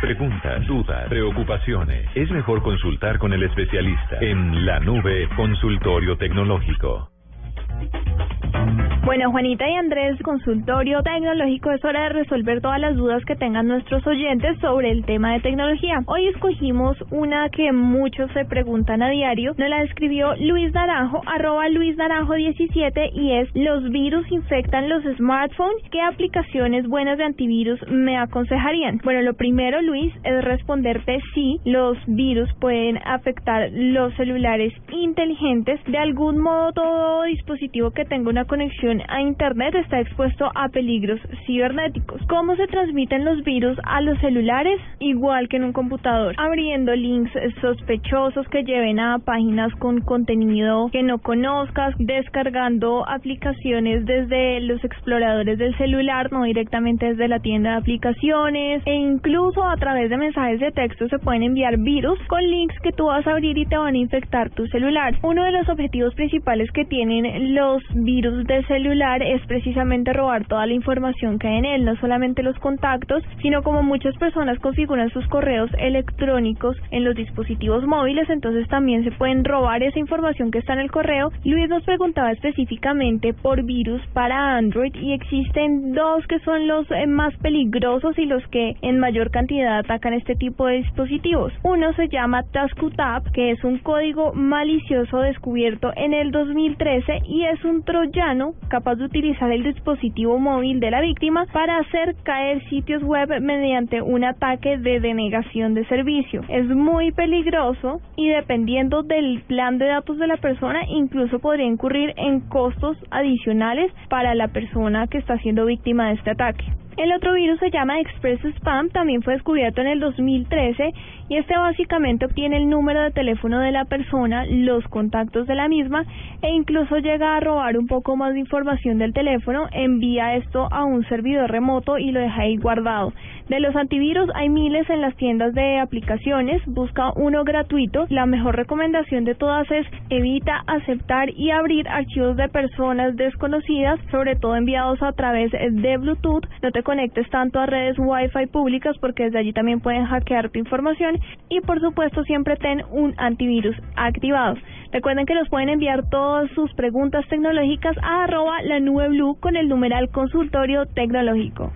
Preguntas, dudas, preocupaciones. Es mejor consultar con el especialista en la nube consultorio tecnológico. Bueno, Juanita y Andrés, consultorio tecnológico, es hora de resolver todas las dudas que tengan nuestros oyentes sobre el tema de tecnología. Hoy escogimos una que muchos se preguntan a diario. Nos la escribió Luis Naranjo, arroba Luis Naranjo 17 y es ¿los virus infectan los smartphones? ¿Qué aplicaciones buenas de antivirus me aconsejarían? Bueno, lo primero, Luis, es responderte si los virus pueden afectar los celulares inteligentes. De algún modo, todo dispositivo que tenga una conexión a Internet está expuesto a peligros cibernéticos. ¿Cómo se transmiten los virus a los celulares? Igual que en un computador, abriendo links sospechosos que lleven a páginas con contenido que no conozcas, descargando aplicaciones desde los exploradores del celular, no directamente desde la tienda de aplicaciones, e incluso a través de mensajes de texto se pueden enviar virus con links que tú vas a abrir y te van a infectar tu celular. Uno de los objetivos principales que tienen los virus de celular es precisamente robar toda la información que hay en él, no solamente los contactos, sino como muchas personas configuran sus correos electrónicos en los dispositivos móviles, entonces también se pueden robar esa información que está en el correo. Luis nos preguntaba específicamente por virus para Android y existen dos que son los eh, más peligrosos y los que en mayor cantidad atacan este tipo de dispositivos. Uno se llama Taskutab, que es un código malicioso descubierto en el 2013 y es un troyano capaz de utilizar el dispositivo móvil de la víctima para hacer caer sitios web mediante un ataque de denegación de servicio. Es muy peligroso y dependiendo del plan de datos de la persona incluso podría incurrir en costos adicionales para la persona que está siendo víctima de este ataque. El otro virus se llama Express Spam, también fue descubierto en el 2013 y este básicamente obtiene el número de teléfono de la persona, los contactos de la misma e incluso llega a robar un poco más de información del teléfono, envía esto a un servidor remoto y lo deja ahí guardado. De los antivirus hay miles en las tiendas de aplicaciones, busca uno gratuito. La mejor recomendación de todas es evita aceptar y abrir archivos de personas desconocidas, sobre todo enviados a través de Bluetooth. No te conectes tanto a redes Wi-Fi públicas porque desde allí también pueden hackear tu información y por supuesto siempre ten un antivirus activado. Recuerden que nos pueden enviar todas sus preguntas tecnológicas a arroba la nube blue con el numeral consultorio tecnológico.